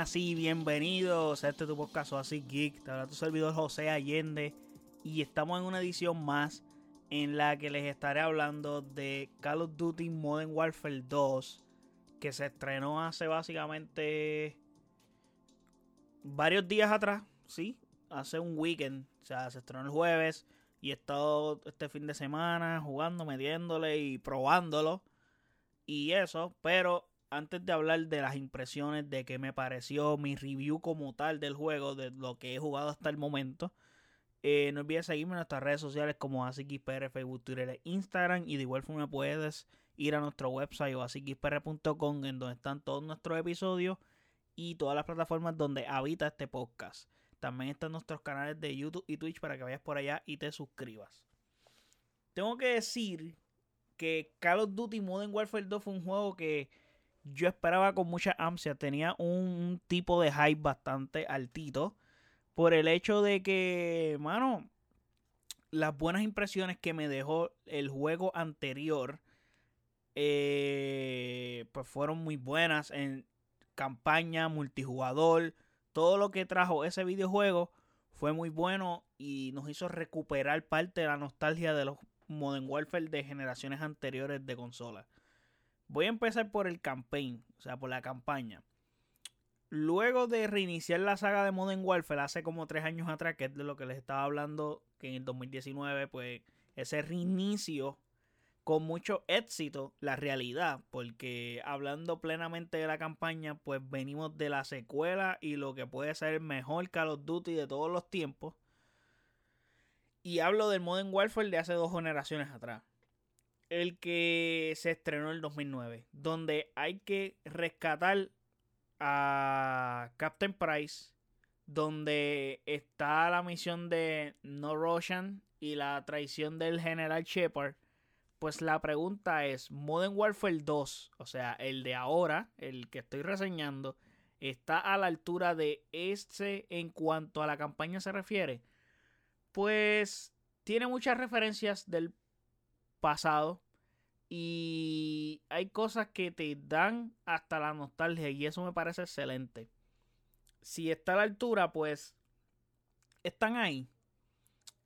buenas y bienvenidos a este tu podcast así geek. Te habla tu servidor José Allende. Y estamos en una edición más en la que les estaré hablando de Call of Duty Modern Warfare 2 que se estrenó hace básicamente varios días atrás, sí, hace un weekend, o sea, se estrenó el jueves y he estado este fin de semana jugando, metiéndole y probándolo. Y eso, pero antes de hablar de las impresiones, de qué me pareció, mi review como tal del juego, de lo que he jugado hasta el momento, eh, no olvides seguirme en nuestras redes sociales como AsiKisPR, Facebook, Twitter e Instagram. Y de igual forma puedes ir a nuestro website o asikispr.com en donde están todos nuestros episodios y todas las plataformas donde habita este podcast. También están nuestros canales de YouTube y Twitch para que vayas por allá y te suscribas. Tengo que decir que Call of Duty Modern Warfare 2 fue un juego que yo esperaba con mucha ansia. Tenía un, tipo de hype bastante altito. Por el hecho de que, mano, las buenas impresiones que me dejó el juego anterior, eh, pues fueron muy buenas en campaña, multijugador, todo lo que trajo ese videojuego fue muy bueno y nos hizo recuperar parte de la nostalgia de los Modern Warfare de generaciones anteriores de consolas. Voy a empezar por el campaign, o sea, por la campaña. Luego de reiniciar la saga de Modern Warfare hace como tres años atrás, que es de lo que les estaba hablando, que en el 2019, pues ese reinicio con mucho éxito, la realidad, porque hablando plenamente de la campaña, pues venimos de la secuela y lo que puede ser el mejor Call of Duty de todos los tiempos. Y hablo del Modern Warfare de hace dos generaciones atrás el que se estrenó en el 2009, donde hay que rescatar a Captain Price, donde está la misión de No Russian y la traición del General Shepard. Pues la pregunta es, Modern Warfare 2, o sea, el de ahora, el que estoy reseñando, ¿está a la altura de este en cuanto a la campaña se refiere? Pues tiene muchas referencias del pasado. Y hay cosas que te dan hasta la nostalgia y eso me parece excelente. Si está a la altura, pues están ahí.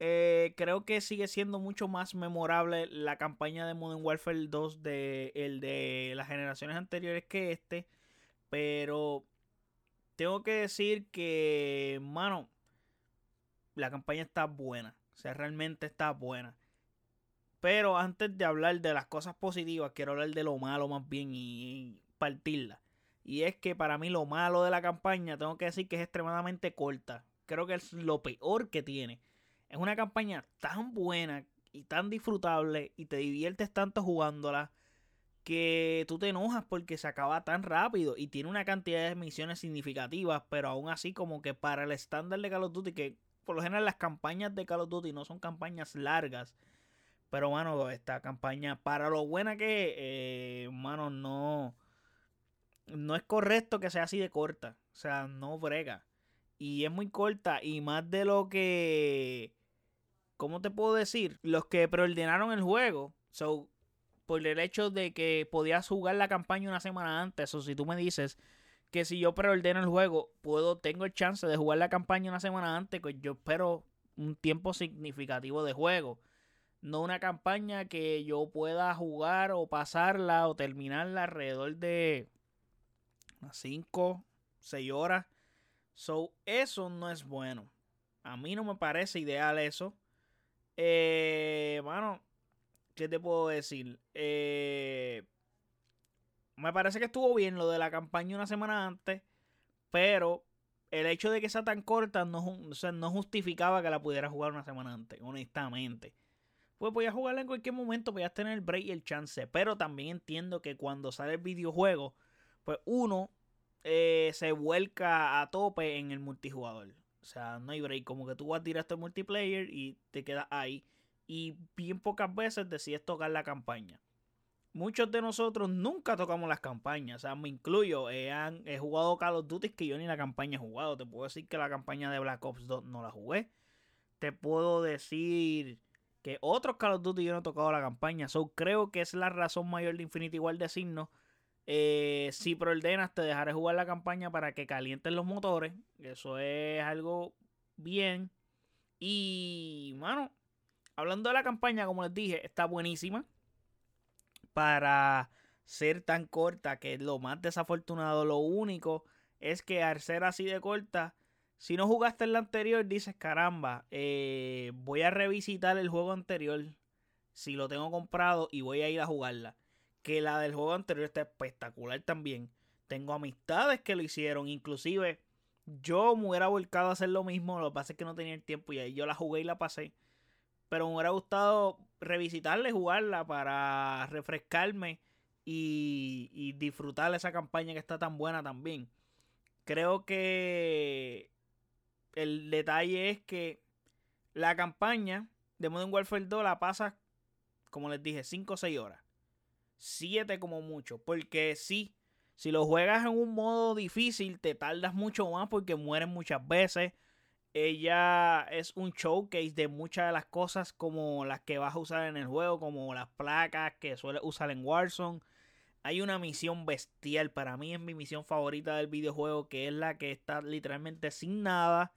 Eh, creo que sigue siendo mucho más memorable la campaña de Modern Warfare 2 de el de las generaciones anteriores que este. Pero tengo que decir que, mano, la campaña está buena. O sea, realmente está buena. Pero antes de hablar de las cosas positivas, quiero hablar de lo malo más bien y, partirla. Y es que para mí lo malo de la campaña, tengo que decir que es extremadamente corta. Creo que es lo peor que tiene. Es una campaña tan buena y tan disfrutable y te diviertes tanto jugándola que tú te enojas porque se acaba tan rápido y tiene una cantidad de misiones significativas, pero aún así como que para el estándar de Call of Duty, que por lo general las campañas de Call of Duty no son campañas largas, pero, mano, esta campaña, para lo buena que, eh, mano, no, no es correcto que sea así de corta. O sea, no brega. Y es muy corta y más de lo que, ¿cómo te puedo decir? Los que preordenaron el juego, so, por el hecho de que podías jugar la campaña una semana antes, o si tú me dices que si yo preordeno el juego, puedo, tengo el chance de jugar la campaña una semana antes, pues yo espero un tiempo significativo de juego no una campaña que yo pueda jugar o pasarla o terminarla alrededor de 5, 6 horas. So, eso no es bueno. A mí no me parece ideal eso. Eh, bueno, ¿qué te puedo decir? Eh, me parece que estuvo bien lo de la campaña una semana antes, pero el hecho de que sea tan corta no, no justificaba que la pudiera jugar una semana antes, honestamente pues voy a jugarla en cualquier momento, voy a tener el break y el chance. Pero también entiendo que cuando sale el videojuego, pues uno eh, se vuelca a tope en el multijugador. O sea, no hay break. Como que tú vas directo al multiplayer y te quedas ahí. Y bien pocas veces decides tocar la campaña. Muchos de nosotros nunca tocamos las campañas. O sea, me incluyo. He, he jugado Call of Duty que yo ni la campaña he jugado. Te puedo decir que la campaña de Black Ops 2 no la jugué. Te puedo decir que otros Call of Duty yo no he tocado la campaña. So creo que es la razón mayor de Infinity War decirnos Eh, si preordenas, te dejaré jugar la campaña para que calienten los motores. Eso es algo bien. Y, mano, hablando de la campaña, como les dije, está buenísima. Para ser tan corta, que es lo más desafortunado, lo único es que al ser así de corta, si no jugaste en la anterior, dices, caramba, eh, voy a revisitar el juego anterior, si lo tengo comprado, y voy a ir a jugarla. Que la del juego anterior está espectacular también. Tengo amistades que lo hicieron, inclusive yo me hubiera volcado a hacer lo mismo, lo que pasa es que no tenía el tiempo y ahí yo la jugué y la pasé. Pero me hubiera gustado revisitarla y jugarla para refrescarme y, y disfrutar esa campaña que está tan buena también. Creo que el detalle es que la campaña de Modern Warfare 2 la pasa, como les dije, 5 o 6 horas. 7 como mucho. Porque sí, si lo juegas en un modo difícil, te tardas mucho más porque mueren muchas veces. Ella es un showcase de muchas de las cosas como las que vas a usar en el juego, como las placas que suele usar en Warzone. Hay una misión bestial, para mí es mi misión favorita del videojuego, que es la que está literalmente sin nada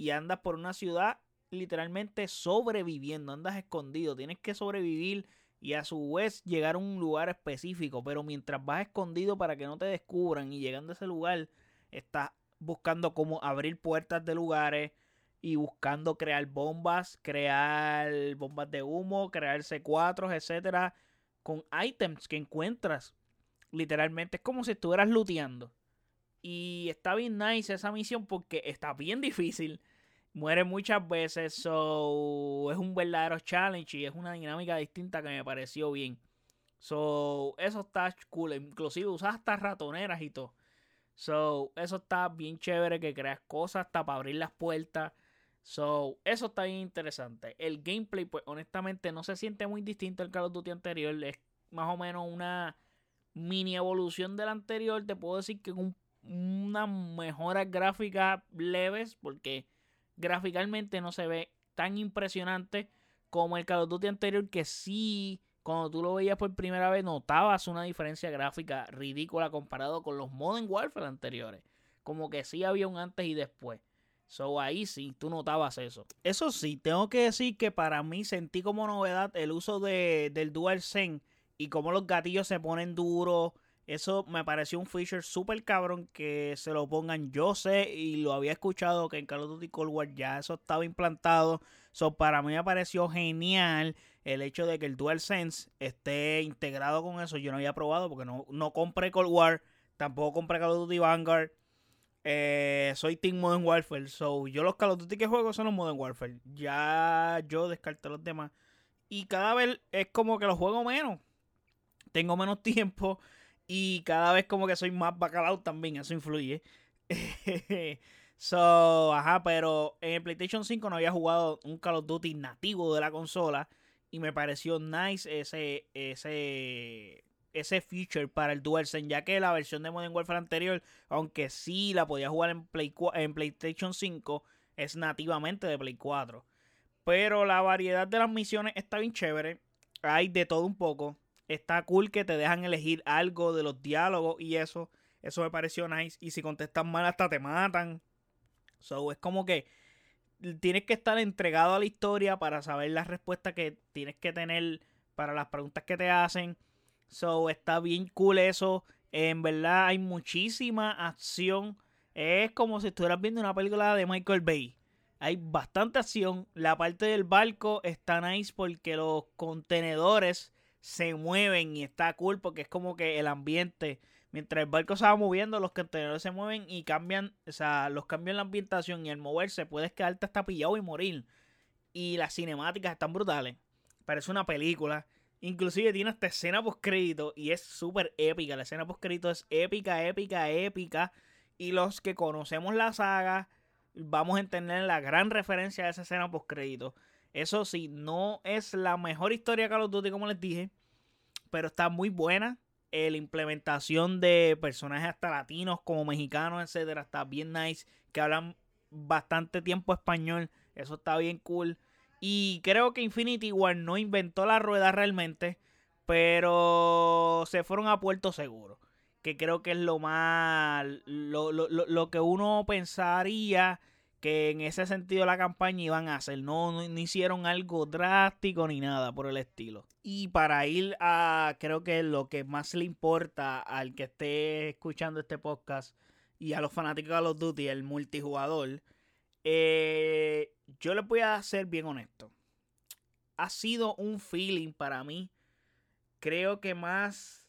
y andas por una ciudad literalmente sobreviviendo, andas escondido, tienes que sobrevivir y a su vez llegar a un lugar específico, pero mientras vas escondido para que no te descubran y llegando a ese lugar, estás buscando cómo abrir puertas de lugares y buscando crear bombas, crear bombas de humo, crear C4, etcétera, con items que encuentras. Literalmente es como si estuvieras looteando. Y está bien nice esa misión porque está bien difícil muere muchas veces. So, es un verdadero challenge y es una dinámica distinta que me pareció bien. So, eso está cool. Inclusive usas hasta ratoneras y todo. So, eso está bien chévere que creas cosas hasta para abrir las puertas. So, eso está bien interesante. El gameplay, pues honestamente no se siente muy distinto al Call of Duty anterior. Es más o menos una mini evolución del anterior. Te puedo decir que con unas mejoras gráficas leves. Porque Gráficamente no se ve tan impresionante como el Call of Duty anterior, que sí, cuando tú lo veías por primera vez, notabas una diferencia gráfica ridícula comparado con los Modern Warfare anteriores. Como que sí había un antes y después. So ahí sí, tú notabas eso. Eso sí, tengo que decir que para mí sentí como novedad el uso de, del DualSense y cómo los gatillos se ponen duros eso me pareció un feature súper cabrón que se lo pongan. Yo sé y lo había escuchado que en Call of Duty Cold War ya eso estaba implantado. So, para mí me pareció genial el hecho de que el DualSense esté integrado con eso. Yo no había probado porque no, no compré Cold War, tampoco compré Call of Duty Vanguard. Eh, soy Team Modern Warfare. So, yo los Call of Duty que juego son los Modern Warfare. Ya yo descarté los demás. Y cada vez es como que los juego menos. Tengo menos tiempo. Y cada vez como que soy más bacalao también, eso influye. so, ajá, pero en PlayStation 5 no había jugado un Call of Duty nativo de la consola. Y me pareció nice ese, ese, ese feature para el DualSense, ya que la versión de Modern Warfare anterior, aunque sí la podía jugar en, Play, en PlayStation 5, es nativamente de Play 4. Pero la variedad de las misiones está bien chévere. Hay de todo un poco está cool que te dejan elegir algo de los diálogos y eso. Eso me pareció nice. Y si contestas mal, hasta te matan. So, es como que tienes que estar entregado a la historia para saber la respuesta que tienes que tener para las preguntas que te hacen. So, está bien cool eso. En verdad, hay muchísima acción. Es como si estuvieras viendo una película de Michael Bay. Hay bastante acción. La parte del barco está nice porque los contenedores se mueven y está cool porque es como que el ambiente, mientras el barco se va moviendo, los contenedores se mueven y cambian, o sea, los cambian la ambientación y el moverse puedes quedarte hasta pillado y morir. Y las cinemáticas están brutales. Parece una película. Inclusive tiene esta escena post crédito y es súper épica. La escena post crédito es épica, épica, épica. Y los que conocemos la saga vamos a entender la gran referencia a esa escena post crédito. Eso sí, no es la mejor historia de Call of Duty, como les dije, pero está muy buena. Eh, la implementación de personajes hasta latinos como mexicanos, etcétera, está bien nice. Que hablan bastante tiempo español. Eso está bien cool. Y creo que Infinity War no inventó la rueda realmente. Pero se fueron a puerto seguro. que creo que es lo más, lo, lo, lo, que uno pensaría que en ese sentido la campaña iban a hacer. No, no, hicieron algo drástico ni nada por el estilo. Y para ir a, creo que lo que más le importa al que esté escuchando este podcast y a los fanáticos de Call of Duty, el multijugador, eh, yo les voy a ser bien honesto. Ha sido un feeling para mí, creo que más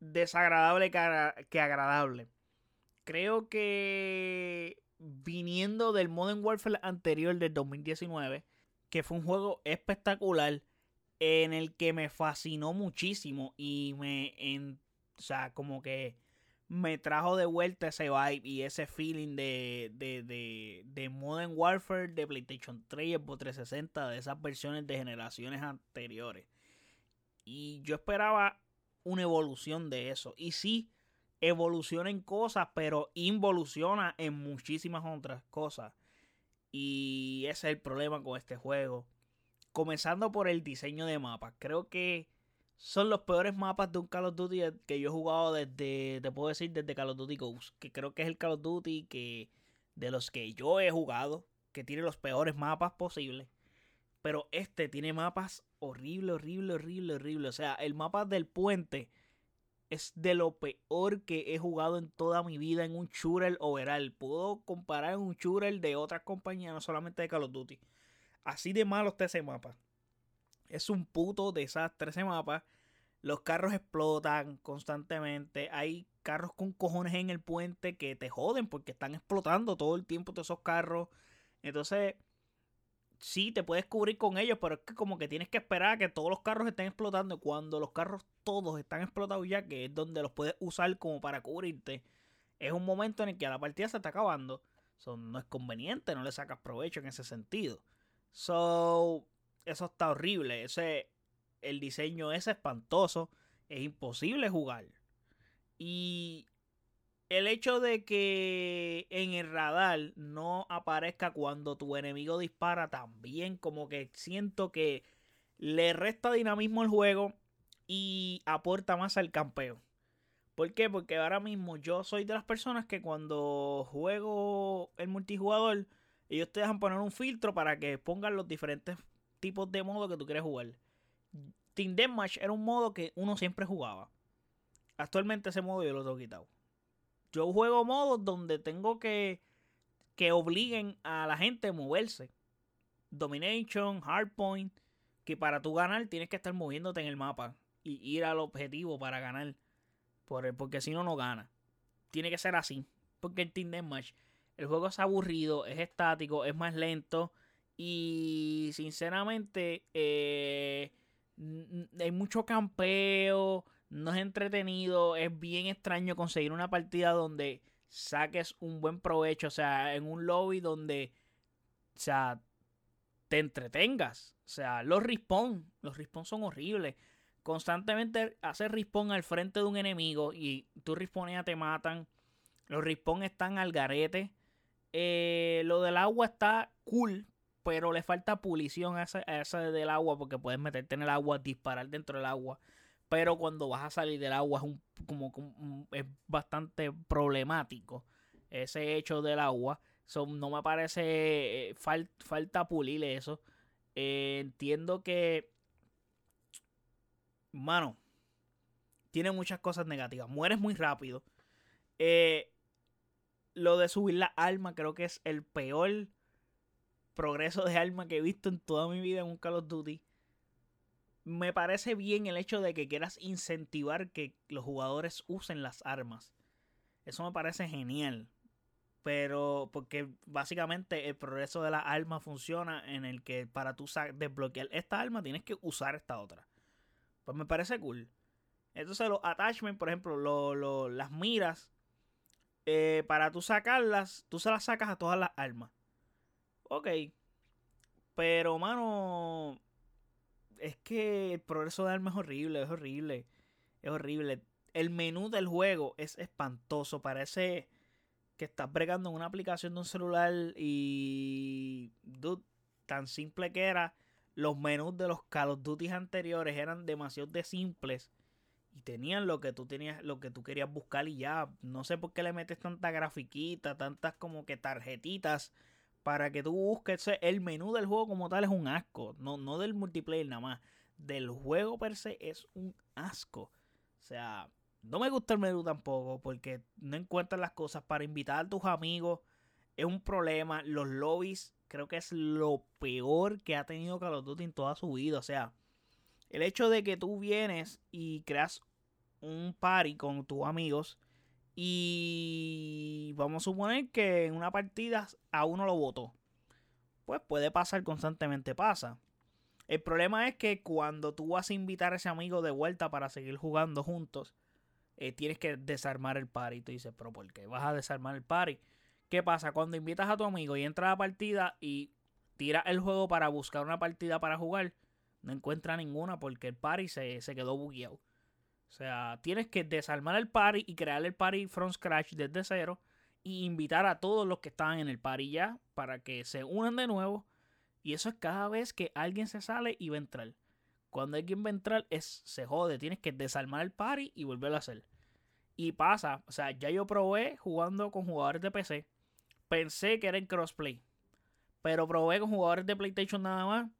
desagradable que agradable. Creo que viniendo del Modern Warfare anterior del 2019, que fue un juego espectacular en el que me fascinó muchísimo y me, en, o sea, como que me trajo de vuelta ese vibe y ese feeling de, de, de, de Modern Warfare de PlayStation 3 y Xbox 360, de esas versiones de generaciones anteriores. Y yo esperaba una evolución de eso. Y sí, evoluciona en cosas, pero involuciona en muchísimas otras cosas. Y ese es el problema con este juego. Comenzando por el diseño de mapas. Creo que son los peores mapas de un Call of Duty que yo he jugado desde, te puedo decir, desde Call of Duty Ghost. Que creo que es el Call of Duty que de los que yo he jugado, que tiene los peores mapas posibles. Pero este tiene mapas horrible, horrible, horrible, horrible. O sea, el mapa del puente es de lo peor que he jugado en toda mi vida en un shooter overall. Puedo comparar un shooter de otras compañías, no solamente de Call of Duty. Así de malo está ese mapa. Es un puto desastre ese mapa. Los carros explotan constantemente. Hay carros con cojones en el puente que te joden porque están explotando todo el tiempo todos esos carros. Entonces, sí, te puedes cubrir con ellos, pero es que como que tienes que esperar a que todos los carros estén explotando. Cuando los carros todos están explotados ya, que es donde los puedes usar como para cubrirte, es un momento en el que la partida se está acabando. So, no es conveniente, no le sacas provecho en ese sentido. So, eso está horrible. Ese, el diseño es espantoso. Es imposible jugar. Y el hecho de que en el radar no aparezca cuando tu enemigo dispara también como que siento que le resta dinamismo al juego y aporta más al campeo. ¿Por qué? Porque ahora mismo yo soy de las personas que cuando juego el multijugador, ellos te dejan poner un filtro para que pongan los diferentes tipos de modo que tú quieres jugar. Team Deathmatch era un modo que uno siempre jugaba. Actualmente ese modo yo lo tengo quitado yo juego modos donde tengo que que obliguen a la gente a moverse. Domination, Hardpoint, que para tú ganar tienes que estar moviéndote en el mapa ir al objetivo para ganar. Por, porque si no, no gana. Tiene que ser así. Porque el Team Deathmatch, el juego es aburrido, es estático, es más lento. Y sinceramente, eh, hay mucho campeo no es entretenido, es bien extraño conseguir una partida donde saques un buen provecho, o sea, en un lobby donde, o sea, te entretengas. O sea, los respawn, los respawn son horribles. Constantemente hacer respawn al frente de un enemigo y tú respawn te matan. Los respawn están al garete. Eh, lo del agua está cool, pero le falta pulición a ese, a del agua porque puedes meterte en el agua, disparar dentro del agua pero cuando vas a salir del agua es un, como, es bastante problemático ese hecho del agua. no me parece eh, falta pulir eso. Eh, entiendo que, mano, tiene muchas cosas negativas. Mueres muy rápido. Eh, lo de subir la arma creo que es el peor progreso de arma que he visto en toda mi vida en un Call of Duty me parece bien el hecho de que quieras incentivar que los jugadores usen las armas. Eso me parece genial. Pero porque básicamente el progreso de la arma funciona en el que para tú desbloquear esta arma tienes que usar esta otra. Pues me parece cool. Entonces los attachments, por ejemplo, las miras, eh, para tú sacarlas, tú se las sacas a todas las armas. Ok. Pero, mano, es que el progreso de arma es horrible, es horrible. Es horrible. El menú del juego es espantoso. Parece que estás bregando en una aplicación de un celular y. Dude, tan simple que era. Los menús de los Call of Duty anteriores eran demasiado de simples. y tenían lo que tú tenías, lo que tú querías buscar y ya. No sé por qué le metes tanta grafiquita, tantas como que tarjetitas para que tú busques el menú del juego como tal es un asco, no, no del multiplayer nada más, del juego per se es un asco. O sea, no me gusta el menú tampoco porque no encuentras las cosas para invitar a tus amigos. Es un problema. Los lobbies creo que es lo peor que ha tenido Call of Duty en toda su vida. O sea, el hecho de que tú vienes y creas un party con tus amigos y vamos a suponer que en una partida a uno lo votó. Pues puede pasar constantemente, pasa. El problema es que cuando tú vas a invitar a ese amigo de vuelta para seguir jugando juntos, eh, tienes que desarmar el party. Y tú dices, pero ¿por qué vas a desarmar el party? ¿Qué pasa? Cuando invitas a tu amigo y entra a la partida y tira el juego para buscar una partida para jugar, no encuentra ninguna porque el party se, se quedó bugueado. O sea, tienes que desarmar el party y crear el party from scratch desde cero y invitar a todos los que estaban en el party ya para que se unan de nuevo. Y eso es cada vez que alguien se sale y va a entrar. Cuando alguien va a entrar, es, se jode. Tienes que desarmar el party y volverlo a hacer. Y pasa, o sea, ya yo probé jugando con jugadores de PC. Pensé que era en crossplay. Pero probé con jugadores de PlayStation nada más.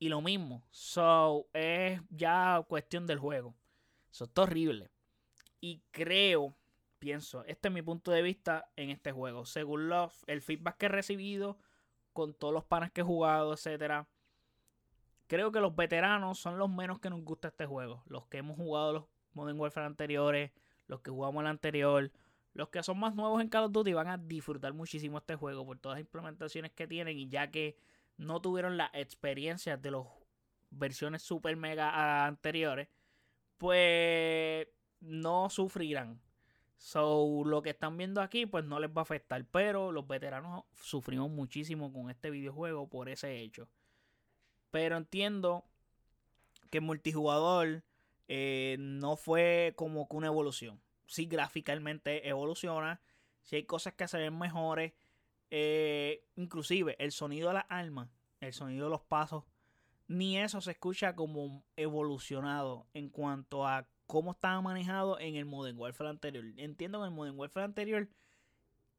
Y lo mismo. So, es ya cuestión del juego. Eso es horrible. Y creo, pienso, este es mi punto de vista en este juego. Según los, el feedback que he recibido con todos los panas que he jugado, etcétera. Creo que los veteranos son los menos que nos gusta este juego. Los que hemos jugado los Modern Warfare anteriores, los que jugamos el anterior, los que son más nuevos en Call of Duty van a disfrutar muchísimo este juego por todas las implementaciones que tienen y ya que no tuvieron la experiencia de las versiones super mega anteriores, pues no sufrirán. So, lo que están viendo aquí, pues no les va a afectar. Pero los veteranos sufrimos muchísimo con este videojuego por ese hecho. Pero entiendo que el multijugador eh, no fue como que una evolución. Sí, gráficamente evoluciona. Si hay cosas que se ven mejores. Eh, inclusive el sonido de las armas, el sonido de los pasos ni eso se escucha como evolucionado en cuanto a cómo estaba manejado en el Modern Warfare anterior. Entiendo que en el Modern Warfare anterior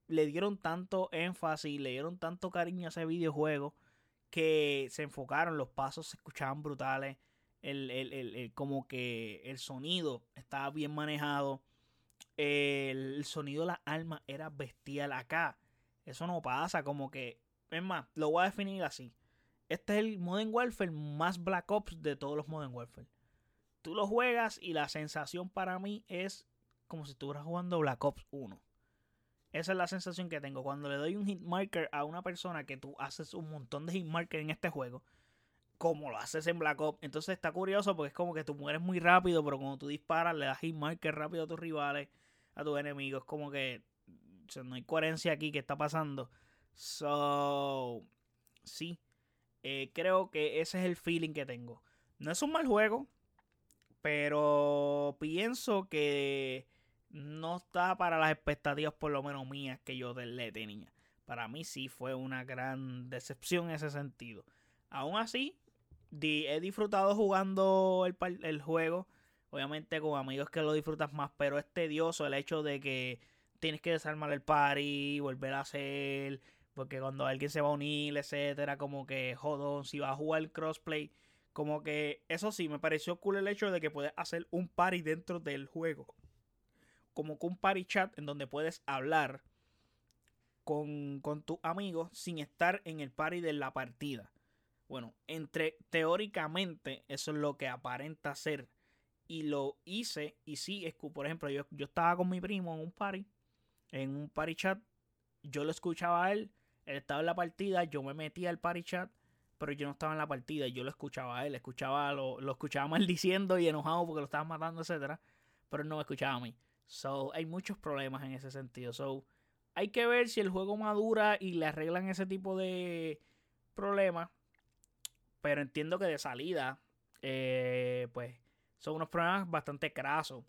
le dieron tanto énfasis, le dieron tanto cariño a ese videojuego que se enfocaron, los pasos se escuchaban brutales, el, como que el sonido estaba bien manejado, el, sonido de las armas era bestial acá. Eso no pasa, como que, es más, lo voy a definir así este es el Modern Warfare más Black Ops de todos los Modern Warfare. Tú lo juegas y la sensación para mí es como si estuvieras jugando Black Ops 1. Esa es la sensación que tengo. Cuando le doy un hit marker a una persona que tú haces un montón de hit marker en este juego, como lo haces en Black Ops, entonces está curioso porque es como que tú mueres muy rápido, pero cuando tú disparas le das hit marker rápido a tus rivales, a tus enemigos. Como que no hay coherencia aquí que está pasando. So, sí eh, creo que ese es el feeling que tengo. No es un mal juego, pero pienso que no está para las expectativas, por lo menos mías, que yo le tenía. Para mí sí fue una gran decepción en ese sentido. Aún así, he disfrutado jugando el, el juego. Obviamente con amigos que lo disfrutas más, pero es tedioso el hecho de que tienes que desarmar el party, volver a hacer porque cuando alguien se va a unir, etcétera, como que jodón, si va a jugar crossplay, como que eso sí, me pareció cool el hecho de que puedes hacer un party dentro del juego. Como que un party chat en donde puedes hablar con, con tus amigos sin estar en el party de la partida. Bueno, entre teóricamente eso es lo que aparenta ser. Y lo hice, y sí, por ejemplo, yo, yo estaba con mi primo en un party, en un party chat, yo lo escuchaba a él, él estaba en la partida, yo me metía al party chat, pero yo no estaba en la partida yo lo escuchaba a él, escuchaba, lo, lo escuchaba maldiciendo y enojado porque lo estaban matando, etcétera, pero él no me escuchaba a mí. So, hay muchos problemas en ese sentido. So, hay que ver si el juego madura y le arreglan ese tipo de problemas. Pero entiendo que de salida, eh, pues, son unos problemas bastante crasos.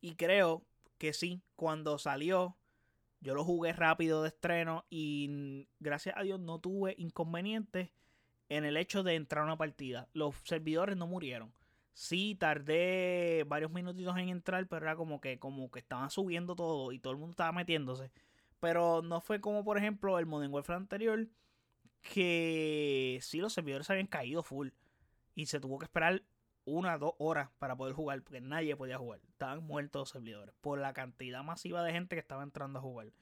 Y creo que sí, cuando salió, yo lo jugué rápido de estreno y gracias a Dios no tuve inconvenientes en el hecho de entrar a una partida. Los servidores no murieron. Sí, tardé varios minutitos en entrar, pero era como que, como que estaban subiendo todo y todo el mundo estaba metiéndose. Pero no fue como, por ejemplo, el Modern Warfare anterior, que sí los servidores habían caído full. Y se tuvo que esperar una o dos horas para poder jugar, porque nadie podía jugar. Estaban muertos los servidores por la cantidad masiva de gente que estaba entrando a jugar.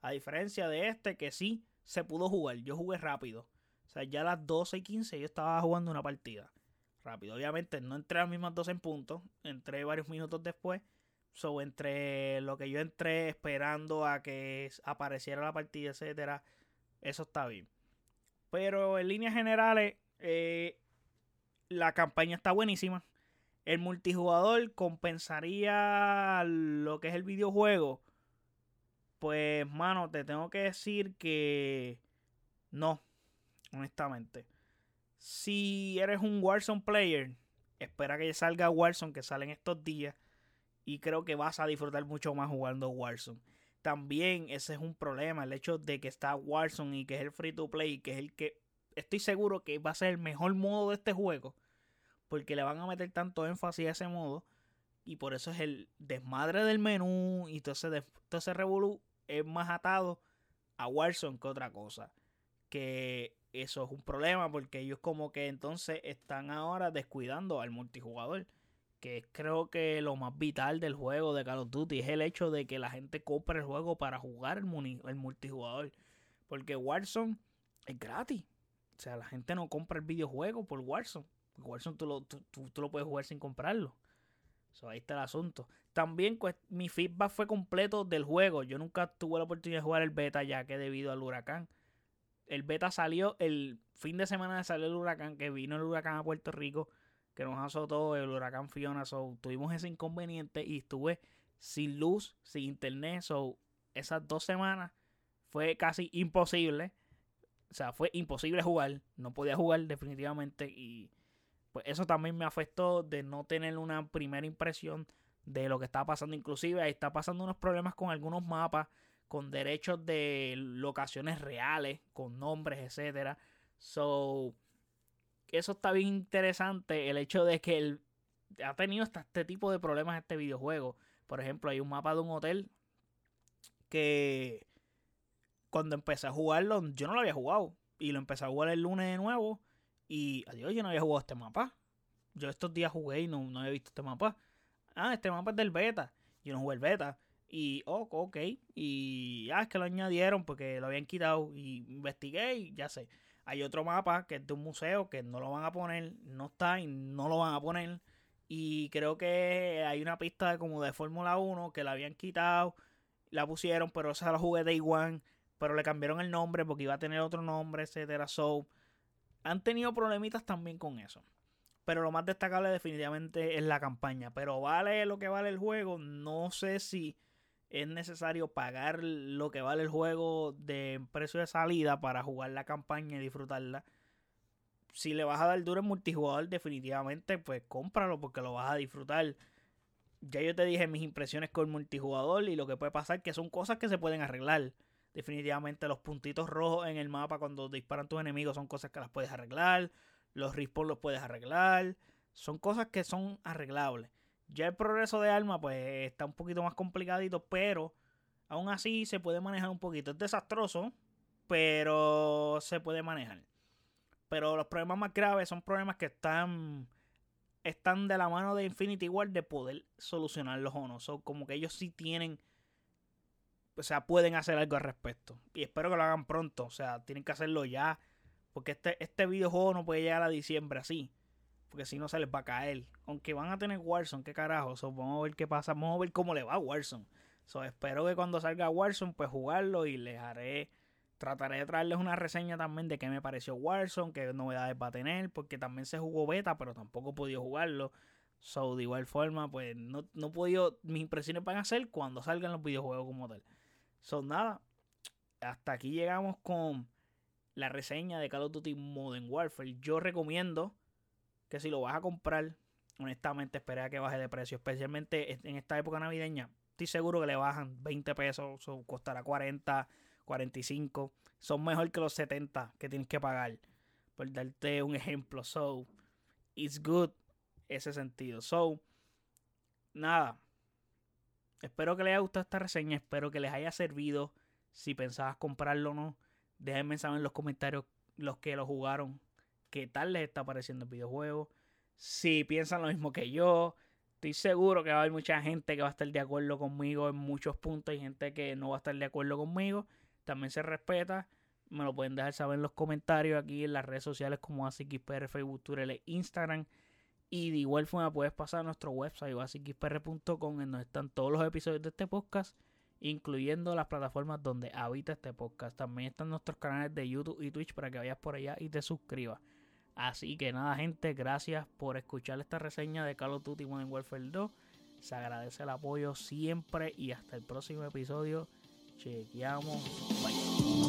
A diferencia de este, que sí se pudo jugar. Yo jugué rápido. O sea, ya a las 12 y 15 yo estaba jugando una partida. Rápido. Obviamente no entré a las mismas 12 en punto. Entré varios minutos después. So, entre lo que yo entré esperando a que apareciera la partida, etcétera. Eso está bien. Pero en líneas generales, eh, la campaña está buenísima. El multijugador compensaría lo que es el videojuego. Pues, mano, te tengo que decir que no, honestamente. Si eres un Warzone player, espera que salga Warzone, que sale en estos días. Y creo que vas a disfrutar mucho más jugando Warzone. También ese es un problema, el hecho de que está Warzone y que es el free to play, que es el que estoy seguro que va a ser el mejor modo de este juego. Porque le van a meter tanto énfasis a ese modo. Y por eso es el desmadre del menú. Y todo todo ese revolu es más atado a Warzone que otra cosa. Que eso es un problema porque ellos como que entonces están ahora descuidando al multijugador. Que creo que lo más vital del juego de Call of Duty es el hecho de que la gente compre el juego para jugar el, el multijugador. Porque Warzone es gratis. O sea, la gente no compra el videojuego por Warzone. Warzone tú lo, tú, lo puedes jugar sin comprarlo. ahí está el asunto. También pues, mi feedback fue completo del juego. Yo nunca tuve la oportunidad de jugar el beta ya que debido al huracán. El beta salió el fin de semana de salir el huracán, que vino el huracán a Puerto Rico, que nos azotó el huracán Fiona. So, tuvimos ese inconveniente y estuve sin luz, sin internet. So, esas dos semanas fue casi imposible o sea, fue imposible jugar. No podía jugar definitivamente. Y pues eso también me afectó de no tener una primera impresión de lo que estaba pasando. Inclusive ahí está pasando unos problemas con algunos mapas. Con derechos de locaciones reales. Con nombres, etcétera. So. Eso está bien interesante. El hecho de que él ha tenido hasta este tipo de problemas este videojuego. Por ejemplo, hay un mapa de un hotel que cuando empecé a jugarlo, yo no lo había jugado. Y lo empecé a jugar el lunes de nuevo. Y adiós, yo no había jugado este mapa. Yo estos días jugué y no, no había visto este mapa. Ah, este mapa es del beta. Yo no jugué el beta. Y, oh, ok. Y, ah, es que lo añadieron porque lo habían quitado. Y investigué y ya sé. Hay otro mapa que es de un museo que no lo van a poner. No está y no lo van a poner. Y creo que hay una pista como de Fórmula 1 que la habían quitado. La pusieron, pero esa la jugué Day One pero le cambiaron el nombre porque iba a tener otro nombre, etcétera. So, han tenido problemitas también con eso. Pero lo más destacable definitivamente es la campaña. Pero vale lo que vale el juego. No sé si es necesario pagar lo que vale el juego de precio de salida para jugar la campaña y disfrutarla. Si le vas a dar duro en multijugador, definitivamente, pues cómpralo porque lo vas a disfrutar. Ya yo te dije mis impresiones con multijugador y lo que puede pasar, que son cosas que se pueden arreglar. Definitivamente los puntitos rojos en el mapa cuando disparan tus enemigos son cosas que las puedes arreglar. Los respawns los puedes arreglar. Son cosas que son arreglables. Ya el progreso de arma pues está un poquito más complicadito, pero aún así se puede manejar un poquito. Es desastroso, pero se puede manejar. Pero los problemas más graves son problemas que están están de la mano de Infinity War de poder solucionarlos o no. Son como que ellos sí tienen o sea, pueden hacer algo al respecto. Y espero que lo hagan pronto. O sea, tienen que hacerlo ya. Porque este, este videojuego no puede llegar a diciembre así. Porque si no se les va a caer. Aunque van a tener Warzone, qué carajo. vamos a ver qué pasa. Vamos a ver cómo le va a Warzone. So, espero que cuando salga Warzone, pues jugarlo y les haré. Trataré de traerles una reseña también de qué me pareció Warzone, qué novedades va a tener. Porque también se jugó beta, pero tampoco he podido jugarlo. So, de igual forma, pues no, no he podido. Mis impresiones van a ser cuando salgan los videojuegos como tal. Son nada. Hasta aquí llegamos con la reseña de Call of Duty Modern Warfare. Yo recomiendo que si lo vas a comprar, honestamente, espera a que baje de precio. Especialmente en esta época navideña. Estoy seguro que le bajan 20 pesos. Costará 40, 45. Son mejor que los 70 que tienes que pagar. Por darte un ejemplo. So, it's good. ese sentido. So, nada. Espero que les haya gustado esta reseña. Espero que les haya servido. Si pensabas comprarlo o no, déjenme saber en los comentarios los que lo jugaron. ¿Qué tal les está pareciendo el videojuego? Si piensan lo mismo que yo. Estoy seguro que va a haber mucha gente que va a estar de acuerdo conmigo en muchos puntos y gente que no va a estar de acuerdo conmigo. También se respeta. Me lo pueden dejar saber en los comentarios aquí en las redes sociales como AsiXPR, Facebook, Twitter, Instagram. Y de igual forma puedes pasar a nuestro website basicxpr.com en donde están todos los episodios de este podcast, incluyendo las plataformas donde habita este podcast. También están nuestros canales de YouTube y Twitch para que vayas por allá y te suscribas. Así que nada, gente, gracias por escuchar esta reseña de Call of Duty Modern Warfare 2. Se agradece el apoyo siempre y hasta el próximo episodio. Chequeamos. Bye.